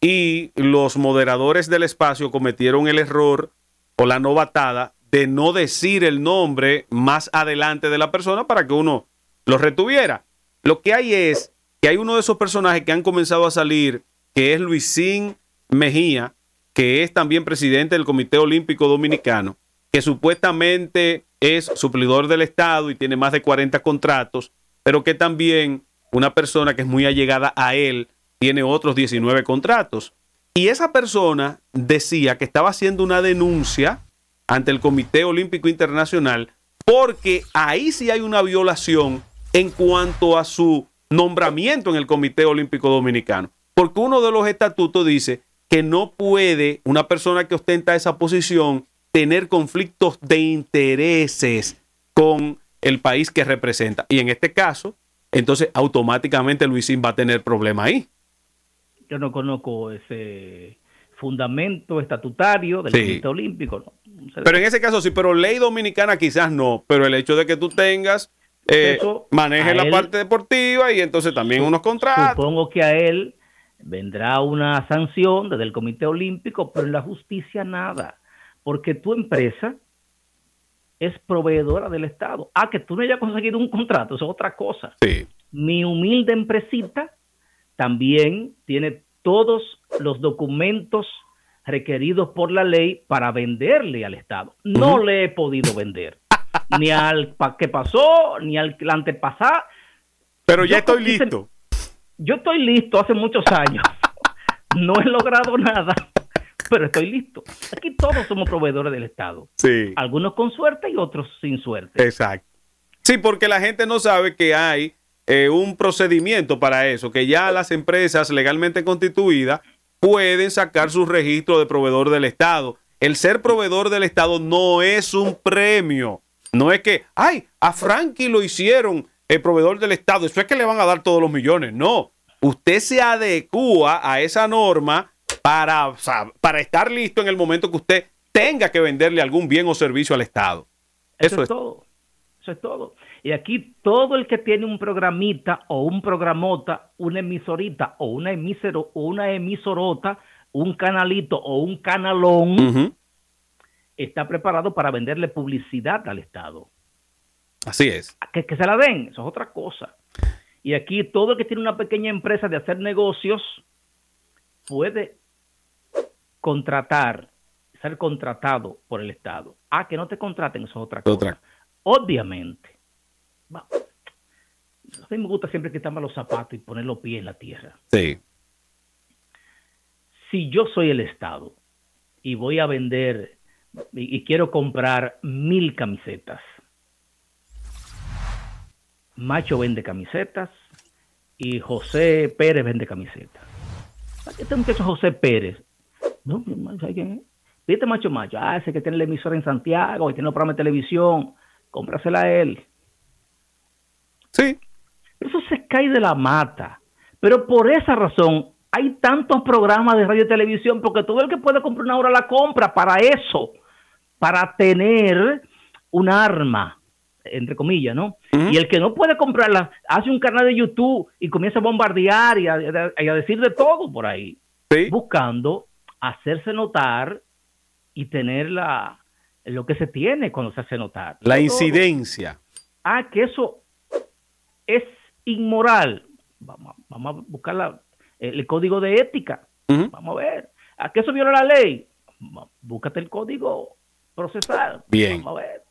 y los moderadores del espacio cometieron el error o la novatada de no decir el nombre más adelante de la persona para que uno lo retuviera. Lo que hay es que hay uno de esos personajes que han comenzado a salir, que es Luisín Mejía, que es también presidente del Comité Olímpico Dominicano, que supuestamente es suplidor del Estado y tiene más de 40 contratos, pero que también una persona que es muy allegada a él tiene otros 19 contratos. Y esa persona decía que estaba haciendo una denuncia ante el Comité Olímpico Internacional porque ahí sí hay una violación en cuanto a su nombramiento en el Comité Olímpico Dominicano. Porque uno de los estatutos dice que no puede una persona que ostenta esa posición tener conflictos de intereses con el país que representa. Y en este caso, entonces automáticamente Luisín va a tener problema ahí. Yo no conozco ese fundamento estatutario del Comité Olímpico. Pero en ese caso sí, pero ley dominicana quizás no, pero el hecho de que tú tengas, eh, maneje la parte deportiva y entonces también unos contratos. Supongo que a él vendrá una sanción desde el Comité Olímpico, pero en la justicia nada, porque tu empresa es proveedora del Estado. Ah, que tú no hayas conseguido un contrato, eso es otra cosa. Sí. Mi humilde empresita también tiene todos los documentos requeridos por la ley para venderle al Estado. No le he podido vender, ni al que pasó, ni al antepasado. Pero ya estoy listo. Yo estoy listo hace muchos años. No he logrado nada, pero estoy listo. Aquí todos somos proveedores del Estado. Sí. Algunos con suerte y otros sin suerte. Exacto. Sí, porque la gente no sabe que hay eh, un procedimiento para eso, que ya las empresas legalmente constituidas pueden sacar su registro de proveedor del Estado. El ser proveedor del Estado no es un premio. No es que, ay, a Frankie lo hicieron el proveedor del Estado. Eso es que le van a dar todos los millones. No. Usted se adecua a esa norma para, para estar listo en el momento que usted tenga que venderle algún bien o servicio al Estado. Eso, es todo. Eso es todo. Y aquí todo el que tiene un programita o un programota, una emisorita o una emisero o una emisorota, un canalito o un canalón, está preparado para venderle publicidad al Estado. Así es. Que, que se la den, eso es otra cosa. Y aquí todo el que tiene una pequeña empresa de hacer negocios puede contratar, ser contratado por el Estado. Ah, que no te contraten, eso es otra cosa. Obviamente, a mí me gusta siempre quitarme los zapatos y poner los pies en la tierra. Sí. Si yo soy el Estado y voy a vender y, quiero comprar mil camisetas, Macho vende camisetas y José Pérez vende camisetas. Este muchacho José Pérez. No, ¿sabes quién es? Viste Macho Macho. Ah, ese que tiene la emisora en Santiago y tiene un programa de televisión. Cómprasela a él. Sí. Eso se cae de la mata. Pero por esa razón hay tantos programas de radio y televisión porque todo el que puede comprar una hora la compra para eso, para tener un arma, entre comillas, ¿no? Y el que no puede comprarla hace un canal de YouTube y comienza a bombardear y a, decir de todo por ahí, buscando hacerse notar y tener la, lo que se tiene cuando se hace notar. La incidencia. Ah, que eso es inmoral. Vamos, a buscar el código de ética. Vamos a ver. ¿A qué eso viola la ley? Búscate el código procesal. Bien. Vamos a ver.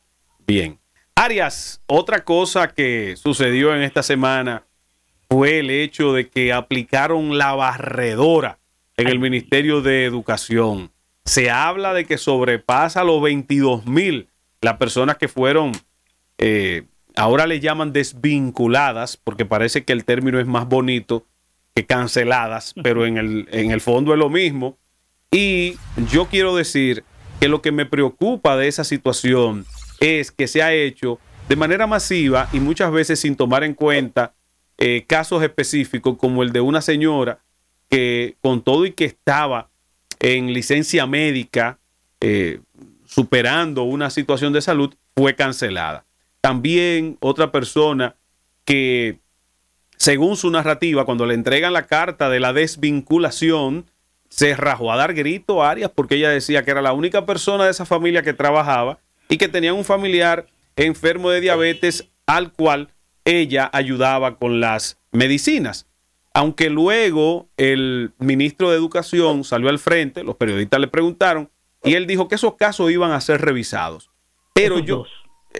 Bien. Arias, otra cosa que sucedió en esta semana fue el hecho de que aplicaron la barredora en el Ministerio de Educación. Se habla de que sobrepasa los 22 mil las personas que fueron, eh, ahora le llaman desvinculadas, porque parece que el término es más bonito que canceladas, pero en el, en el fondo es lo mismo. Y yo quiero decir que lo que me preocupa de esa situación es que se ha hecho de manera masiva y muchas veces sin tomar en cuenta eh, casos específicos como el de una señora que con todo y que estaba en licencia médica eh, superando una situación de salud fue cancelada. También otra persona que según su narrativa cuando le entregan la carta de la desvinculación se rajó a dar grito a Arias porque ella decía que era la única persona de esa familia que trabajaba y que tenía un familiar enfermo de diabetes al cual ella ayudaba con las medicinas. Aunque luego el ministro de Educación salió al frente, los periodistas le preguntaron y él dijo que esos casos iban a ser revisados. Pero yo,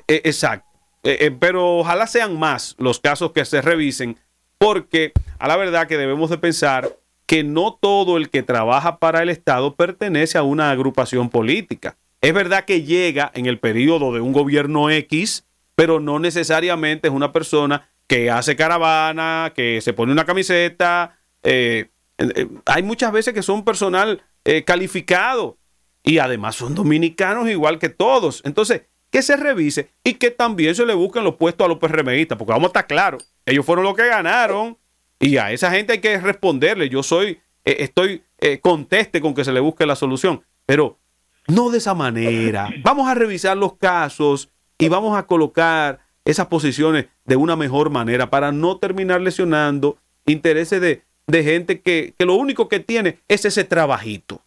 eh, exacto, eh, eh, pero ojalá sean más los casos que se revisen, porque a la verdad que debemos de pensar que no todo el que trabaja para el Estado pertenece a una agrupación política. Es verdad que llega en el periodo de un gobierno X, pero no necesariamente es una persona que hace caravana, que se pone una camiseta. Eh, eh, hay muchas veces que son personal eh, calificado y además son dominicanos igual que todos. Entonces, que se revise y que también se le busquen los puestos a los PRMistas, porque vamos a estar claros, ellos fueron los que ganaron y a esa gente hay que responderle. Yo soy, estoy conteste con que se le busque la solución, pero no de esa manera. Vamos a revisar los casos y vamos a colocar esas posiciones de una mejor manera para no terminar lesionando intereses de, gente que, lo único que tiene es ese trabajito.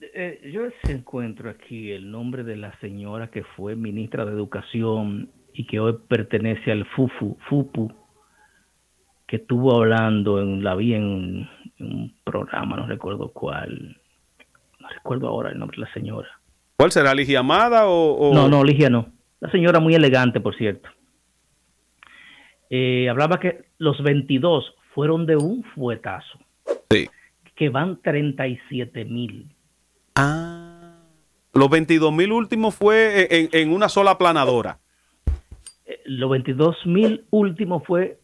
Eh, yo encuentro aquí el nombre de la señora que fue ministra de Educación y que hoy pertenece al FUFU, FUPU, que estuvo hablando en la vi en un programa, no recuerdo cuál, recuerdo ahora el nombre de la señora. ¿Cuál será? ¿Ligia Amada o, No, no, Ligia no. La señora muy elegante, por cierto. Eh, hablaba que los 22 fueron de un fuetazo. Sí. Que van 37 mil. Ah. Los 22 mil últimos fue en, en, una sola planadora. Eh, los 22 mil últimos fue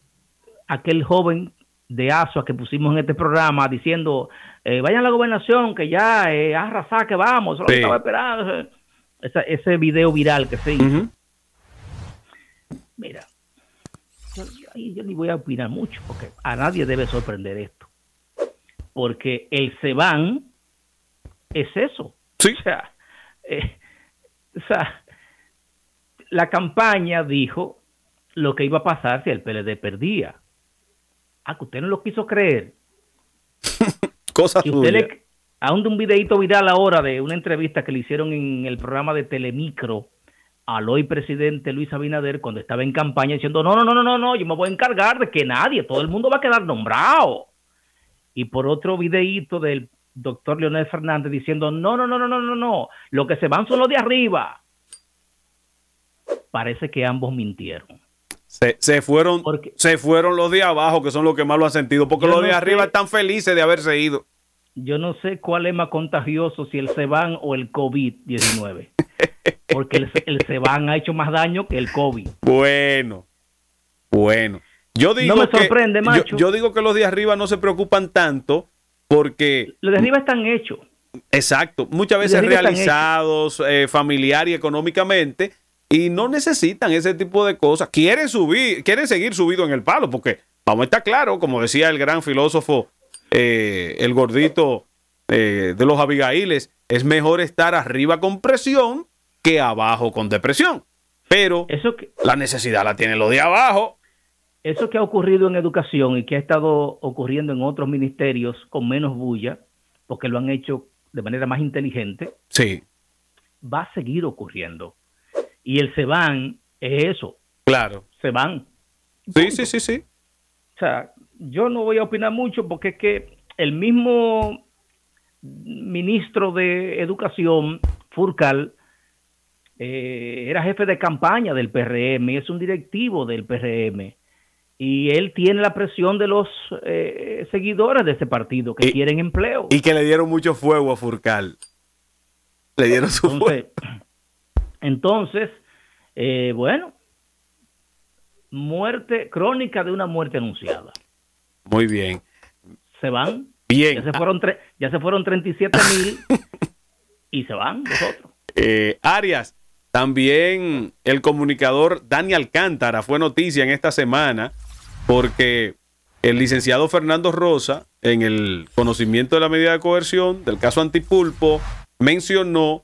aquel joven de ASUA que pusimos en este programa diciendo, eh, vayan a la gobernación, que ya eh, arrasar, que vamos, solo estaba esperando. Ese, ese video viral que se hizo. Mira, yo, yo, ni voy a opinar mucho, porque a nadie debe sorprender esto. Porque el Seban es eso. Sí. O sea, eh, o sea, la campaña dijo lo que iba a pasar si el PLD perdía. Ah, que usted no lo quiso creer. Cosa y usted le, aún de un videito viral ahora de una entrevista que le hicieron en el programa de Telemicro al hoy presidente Luis Abinader cuando estaba en campaña diciendo, no, no, no, no, no, yo me voy a encargar de que nadie, todo el mundo va a quedar nombrado. Y por otro videito del doctor Leonel Fernández diciendo, no, no, no, no, no, no, no, lo que se van son los de arriba. Parece que ambos mintieron. Se, fueron, se fueron los de abajo, que son los que más lo han sentido, porque los de arriba están felices de haberse ido. Yo no sé cuál es más contagioso, si el Ceban o el COVID-19. porque el, el Ceban ha hecho más daño que el COVID. Bueno, bueno. Yo digo no me sorprende, que, macho. Yo, digo que los de arriba no se preocupan tanto porque... Los de arriba están hechos. Exacto. Muchas veces realizados eh, familiar y económicamente y no necesitan ese tipo de cosas. Quieren subir, quieren seguir subido en el palo, porque vamos a estar claro, como decía el gran filósofo, eh, el gordito eh, de los Abigailes, es mejor estar arriba con presión que abajo con depresión. Pero eso que, la necesidad la tienen los de abajo. Eso que ha ocurrido en educación y que ha estado ocurriendo en otros ministerios con menos bulla, porque lo han hecho de manera más inteligente, sí. va a seguir ocurriendo y el se van es eso. Claro. Se van. Sí, sí, sí, sí. O sea, yo no voy a opinar mucho porque es que el mismo ministro de Educación, Furcal, eh, era jefe de campaña del PRM, es un directivo del PRM. y él tiene la presión de los eh, seguidores de ese partido que quieren empleo. Y que le dieron mucho fuego a Furcal. Le dieron su entonces, fuego. Entonces, eh, bueno, muerte, crónica de una muerte anunciada. Muy bien. Se van. Bien. Ya se fueron, ya se fueron 37 mil y se van los otros. Eh, Arias, también el comunicador Dani Alcántara fue noticia en esta semana porque el licenciado Fernando Rosa, en el conocimiento de la medida de coerción del caso Antipulpo, mencionó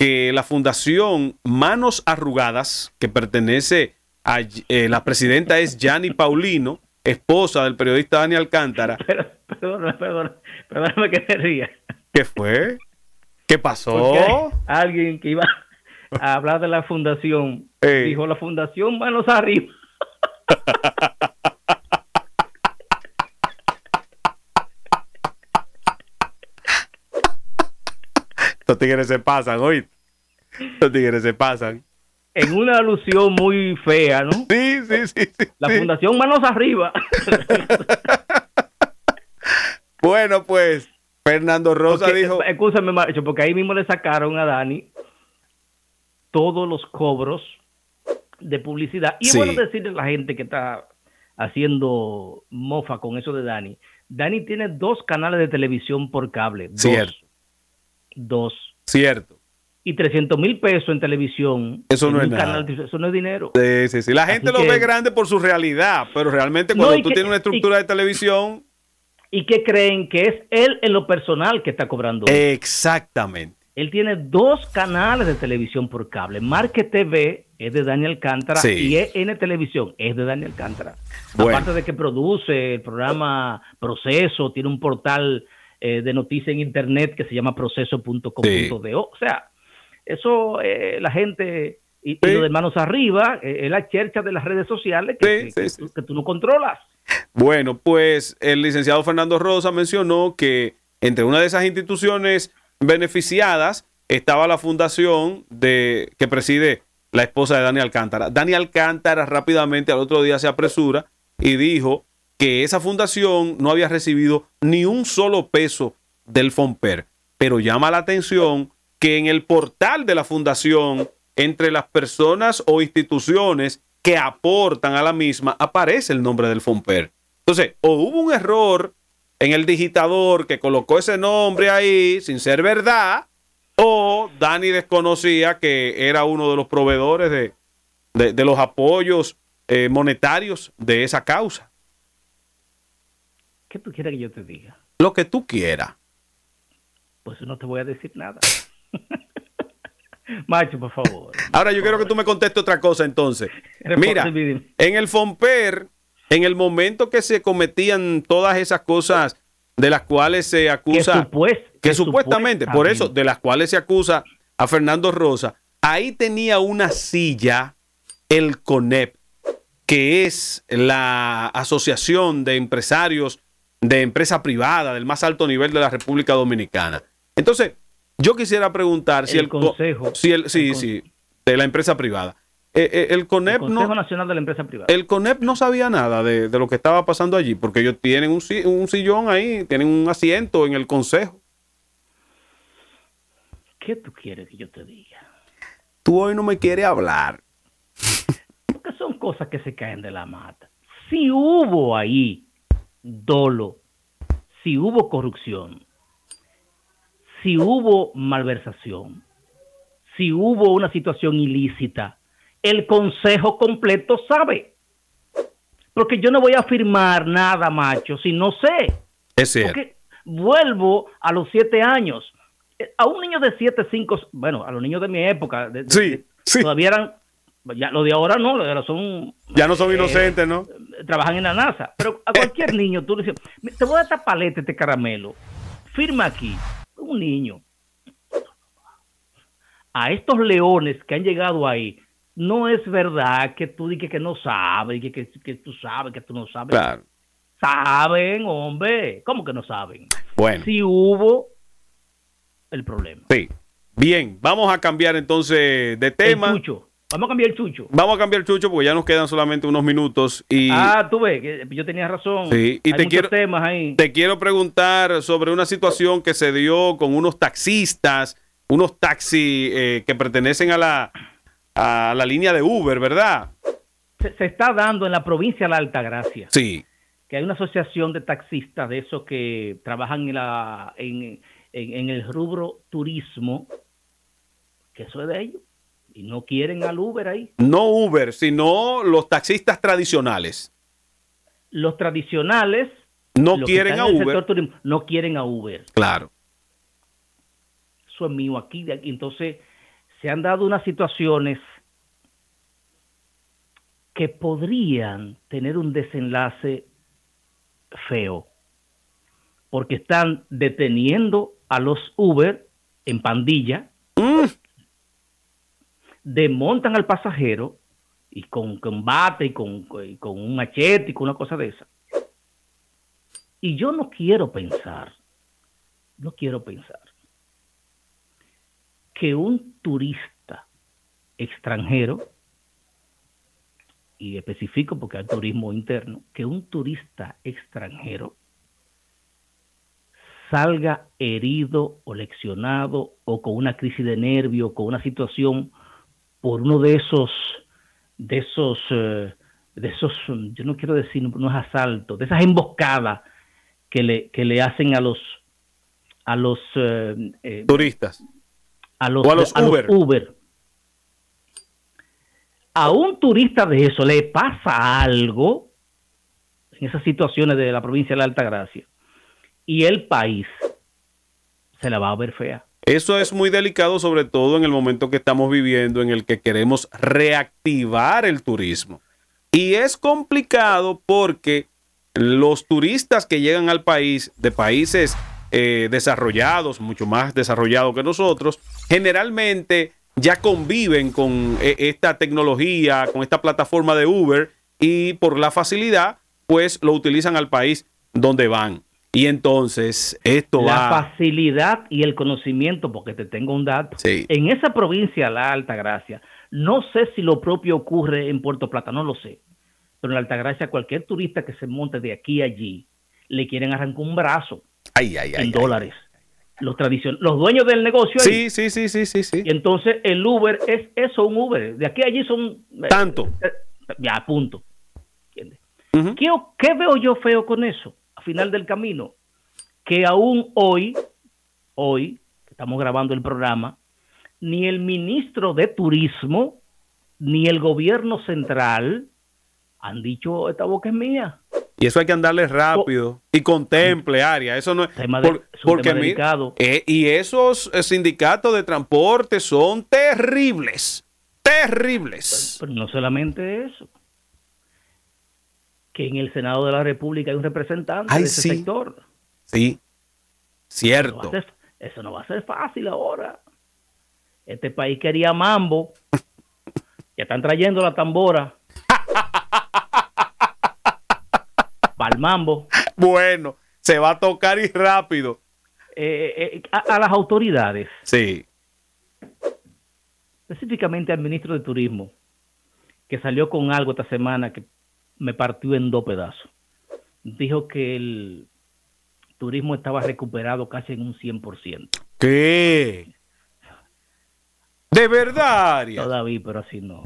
que la fundación Manos Arrugadas, que pertenece a eh, la presidenta es Gianni Paulino, esposa del periodista Dani Alcántara. Perdón, perdón, perdóname que me ría. ¿Qué fue? ¿Qué pasó? Alguien que iba a hablar de la fundación dijo la fundación Manos Arriba. Los tigres se pasan, hoy. Los tigres se pasan. En una alusión muy fea, ¿no? Sí, sí, sí. la Fundación Manos Arriba. bueno, pues, Fernando Rosa dijo. Escúchame, Macho, porque ahí mismo le sacaron a Dani todos los cobros de publicidad. Y es bueno decirle a la gente que está haciendo mofa con eso de Dani. Dani tiene dos canales de televisión por cable. Dos. Cierto. Dos. Cierto. Y 300 mil pesos en televisión. Eso no es nada. eso no es dinero. Sí, sí, sí. La gente lo ve grande por su realidad, pero realmente cuando tú tienes una estructura de televisión. ¿Y qué creen? Que es él en lo personal que está cobrando. Exactamente. Él tiene dos canales de televisión por cable. Marque TV es de Daniel Cántara y EN Televisión es de Daniel Cántara. Aparte de que produce el programa Proceso, tiene un portal eh, de noticias en internet que se llama proceso.com.do. O sea, eso eh, la gente y, lo de manos arriba eh, es la chercha de las redes sociales que, que, tú no controlas. Bueno, pues el licenciado Fernando Rosa mencionó que entre una de esas instituciones beneficiadas estaba la fundación de que preside la esposa de Dani Alcántara. Dani Alcántara rápidamente al otro día se apresura y dijo que esa fundación no había recibido ni un solo peso del FOMPER. Pero llama la atención que en el portal de la fundación, entre las personas o instituciones que aportan a la misma, aparece el nombre del FOMPER. Entonces, o hubo un error en el digitador que colocó ese nombre ahí sin ser verdad, o Dani desconocía que era uno de los proveedores de, los apoyos eh, monetarios de esa causa. ¿Qué tú quieres que yo te diga? Lo que tú quieras. Pues no te voy a decir nada. Macho, por favor. Ahora yo quiero que tú me contestes otra cosa entonces. Mira, en el FOMPER, en el momento que se cometían todas esas cosas de las cuales se acusa, que, supuestamente, por eso, de las cuales se acusa a Fernando Rosa, ahí tenía una silla el CONEP, que es la Asociación de Empresarios de empresa privada del más alto nivel de la República Dominicana. Entonces, yo quisiera preguntar si el consejo, si el, sí, sí, de la empresa privada. Eh, eh, el CONEP Consejo no, Nacional de la Empresa Privada. El CONEP no sabía nada de, lo que estaba pasando allí, porque ellos tienen un, un sillón ahí, tienen un asiento en el consejo. ¿Qué tú quieres que yo te diga? Tú hoy no me quieres hablar. Porque son cosas que se caen de la mata. Si hubo ahí dolo, si hubo corrupción, si hubo malversación, si hubo una situación ilícita, el consejo completo sabe. Porque yo no voy a afirmar nada, macho, si no sé. Es cierto. Porque vuelvo a los siete años. A un niño de siete, cinco, bueno, a los niños de mi época, sí, sí. todavía eran ya lo de ahora no, lo de ahora son... Ya no son eh, inocentes, ¿no? Trabajan en la NASA. Pero a cualquier niño tú le dices, te voy a dar esta paleta, este caramelo. Firma aquí. Un niño. A estos leones que han llegado ahí, no es verdad que tú digas que no sabes, que, que, que tú sabes, que tú no sabes. Claro. Saben, hombre. ¿Cómo que no saben? Bueno. Si hubo el problema. Sí. Bien, vamos a cambiar entonces de tema. El chucho. Vamos a cambiar el chucho. Vamos a cambiar el chucho porque ya nos quedan solamente unos minutos. Y, ah, tú ves, que yo tenía razón. Sí, y te quiero, temas ahí. te quiero preguntar sobre una situación que se dio con unos taxistas, unos taxis eh, que pertenecen a la, a la línea de Uber, ¿verdad? Se, está dando en la provincia de la Altagracia. Sí. Que hay una asociación de taxistas de esos que trabajan en, la, en, en el rubro turismo, que eso es de ellos y no quieren al Uber ahí. No Uber, sino los taxistas tradicionales. Los tradicionales no quieren a Uber. no quieren a Uber. Claro. Eso es mío aquí, de aquí. Entonces, se han dado unas situaciones que podrían tener un desenlace feo, porque están deteniendo a los Uber en pandilla, desmontan al pasajero y con combate y con, con un machete y con una cosa de esa. Y yo no quiero pensar, no quiero pensar que un turista extranjero, y especifico porque hay turismo interno, que un turista extranjero salga herido o leccionado o con una crisis de nervio, o con una situación por uno de esos, de esos, eh, de esos, yo no quiero decir, no es asalto, de esas emboscadas que le, que le hacen a los, a los eh, eh, turistas, a los, a los, Uber. A un turista de eso le pasa algo en esas situaciones de la provincia de la Alta Gracia y el país se la va a ver fea. Eso es muy delicado, sobre todo en el momento que estamos viviendo, en el que queremos reactivar el turismo. Y es complicado porque los turistas que llegan al país de países eh, desarrollados, mucho más desarrollados que nosotros, generalmente ya conviven con eh, esta tecnología, con esta plataforma de Uber y por la facilidad, pues lo utilizan al país donde van. Y entonces esto la va... La facilidad y el conocimiento, porque te tengo un dato. En esa provincia, la Alta Gracia, no sé si lo propio ocurre en Puerto Plata, no lo sé. Pero en la Alta Gracia, cualquier turista que se monte de aquí a allí, le quieren arrancar un brazo ay, ay, en dólares. Los, los dueños del negocio. Sí, sí, sí, sí, sí, sí. Y entonces el Uber es eso, un Uber. De aquí a allí son... Eh, Tanto. Eh, ya, punto. ¿Qué veo yo feo con eso? Final del camino, que aún hoy, hoy, que estamos grabando el programa, ni el ministro de Turismo, ni el gobierno central han dicho esta boca es mía. Y eso hay que andarle rápido y contemple, área. Eso no es, porque eh, y esos eh, sindicatos de transporte son terribles, terribles. pero no solamente eso que en el Senado de la República hay un representante de ese sector. Sí, cierto. Eso no, va a ser fácil ahora. Este país quería mambo. ya están trayendo la tambora. Para el mambo. Bueno, se va a tocar y rápido. Eh, eh, a, las autoridades. Sí. Específicamente al ministro de Turismo, que salió con algo esta semana que me partió en dos pedazos. Dijo que el turismo estaba recuperado casi en un 100%. ¿Qué? ¿De verdad, David, pero así no.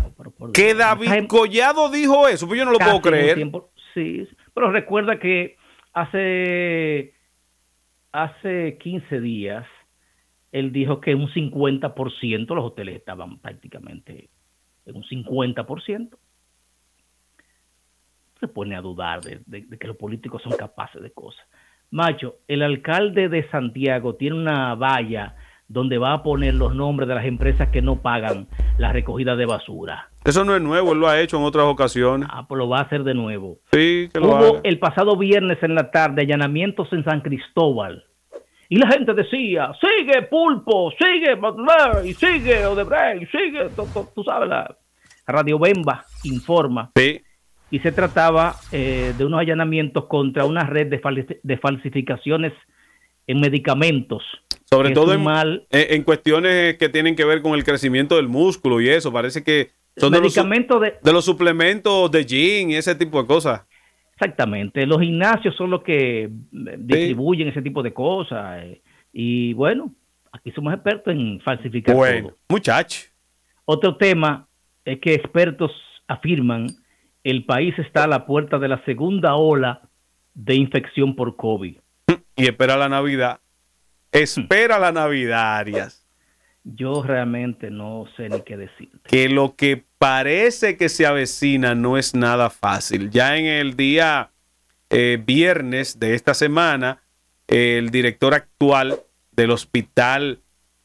¿Que David Collado dijo eso? Pues yo no lo puedo creer. sí, pero recuerda que hace, hace 15 días él dijo que un 50% los hoteles estaban prácticamente en un 50% se pone a dudar de, que los políticos son capaces de cosas. Macho, el alcalde de Santiago tiene una valla donde va a poner los nombres de las empresas que no pagan la recogida de basura. Eso no es nuevo, él lo ha hecho en otras ocasiones. Ah, pues lo va a hacer de nuevo. Sí, que lo Hubo el pasado viernes en la tarde allanamientos en San Cristóbal. Y la gente decía, sigue Pulpo, sigue y sigue Odebrecht, sigue, tú, sabes, la Radio Bemba informa. Sí y se trataba eh, de unos allanamientos contra una red de, falsificaciones en medicamentos. Sobre todo en, en, cuestiones que tienen que ver con el crecimiento del músculo y eso. Parece que Son medicamentos de, de, los suplementos de gin y ese tipo de cosas. Exactamente. Los gimnasios son los que eh, distribuyen ese tipo de cosas. Eh, y bueno, aquí somos expertos en falsificar bueno, Muchacho. Otro tema es que expertos afirman el país está a la puerta de la segunda ola de infección por COVID. Y espera la Navidad. Espera la Navidad, Arias. Yo realmente no sé ni qué decirte. Que lo que parece que se avecina no es nada fácil. Ya en el día eh, viernes de esta semana, el director actual del hospital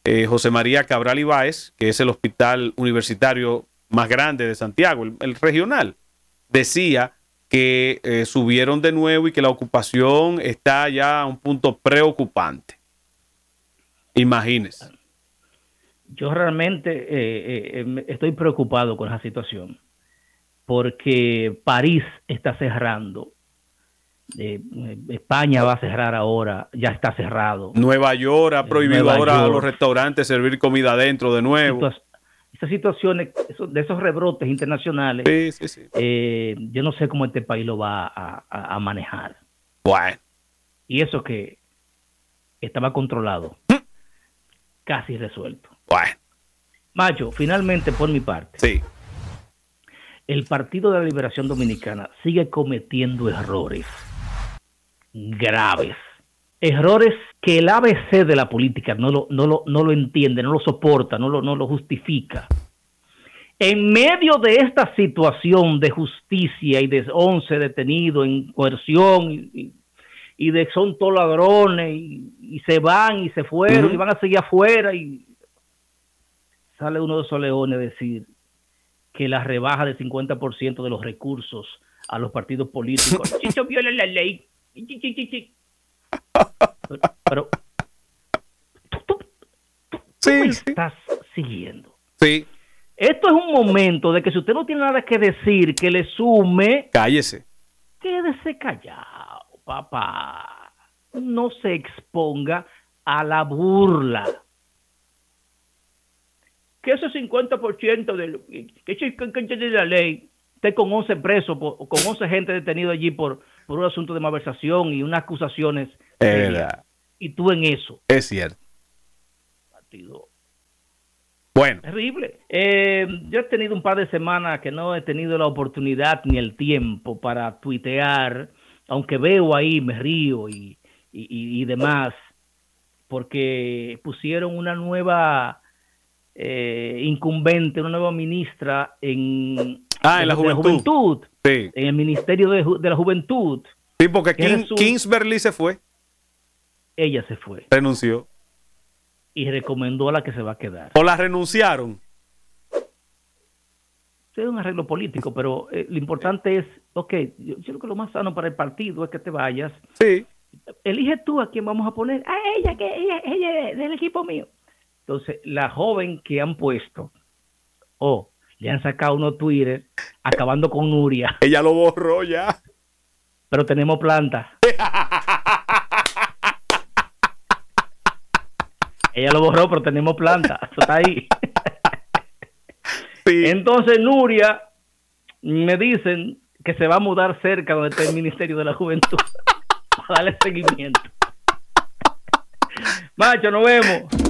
eh, José María Cabral Ibáez, que es el hospital universitario más grande de Santiago, el, regional, decía que eh, subieron de nuevo y que la ocupación está ya a un punto preocupante. Imagínese. Yo realmente eh, em, estoy preocupado con esa situación porque París está cerrando eh, España va a cerrar ahora, ya está cerrado. Nueva York ha prohibido ahora a los restaurantes servir comida adentro de nuevo. Esas situaciones, de esos rebrotes internacionales, eh, yo no sé cómo este país lo va a, manejar. Bueno. Y eso que estaba controlado, ¿Mm? casi resuelto. Bueno. Macho, finalmente por mi parte. Sí. El Partido de la Liberación Dominicana sigue cometiendo errores graves. Errores que el ABC de la política no lo, no lo, no lo entiende, no lo soporta, no lo, no lo justifica. En medio de esta situación de justicia y de 11 detenidos en coerción y, de son todos ladrones y, se van y se fueron y van a seguir afuera y sale uno de esos leones a decir que la rebaja del 50% de los recursos a los partidos políticos, eso viola la ley pero, tú, estás siguiendo. Sí. Esto es un momento de que si usted no tiene nada que decir, que le sume. Cállese. Quédese callado, papá. No se exponga a la burla. Que ese 50% de, que de la ley esté con 11 presos, con 11 gente detenido allí por, por un asunto de malversación y unas acusaciones. Y tú en eso. Es cierto. Partido. Bueno. Terrible. Eh, yo he tenido un par de semanas que no he tenido la oportunidad ni el tiempo para tuitear, aunque veo ahí, me río y, y, demás, porque pusieron una nueva eh, incumbente, una nueva ministra en, ah, en la juventud. En el Ministerio de, la Juventud. Sí, porque Kingsberly se fue. Ella se fue. Renunció. Y recomendó a la que se va a quedar. ¿O la renunciaron? es un arreglo político, pero eh, lo importante es, ok, yo, creo que lo más sano para el partido es que te vayas. Sí. Elige tú a quién vamos a poner. A ella, que ella, ella es del equipo mío. Entonces, la joven que han puesto, oh, le han sacado unos Twitter acabando con Nuria. Ella lo borró ya. Pero tenemos planta. Ella lo borró, pero tenemos planta. Eso está ahí. Entonces Nuria me dicen que se va a mudar cerca donde está el Ministerio de la Juventud para darle seguimiento. Macho, nos vemos.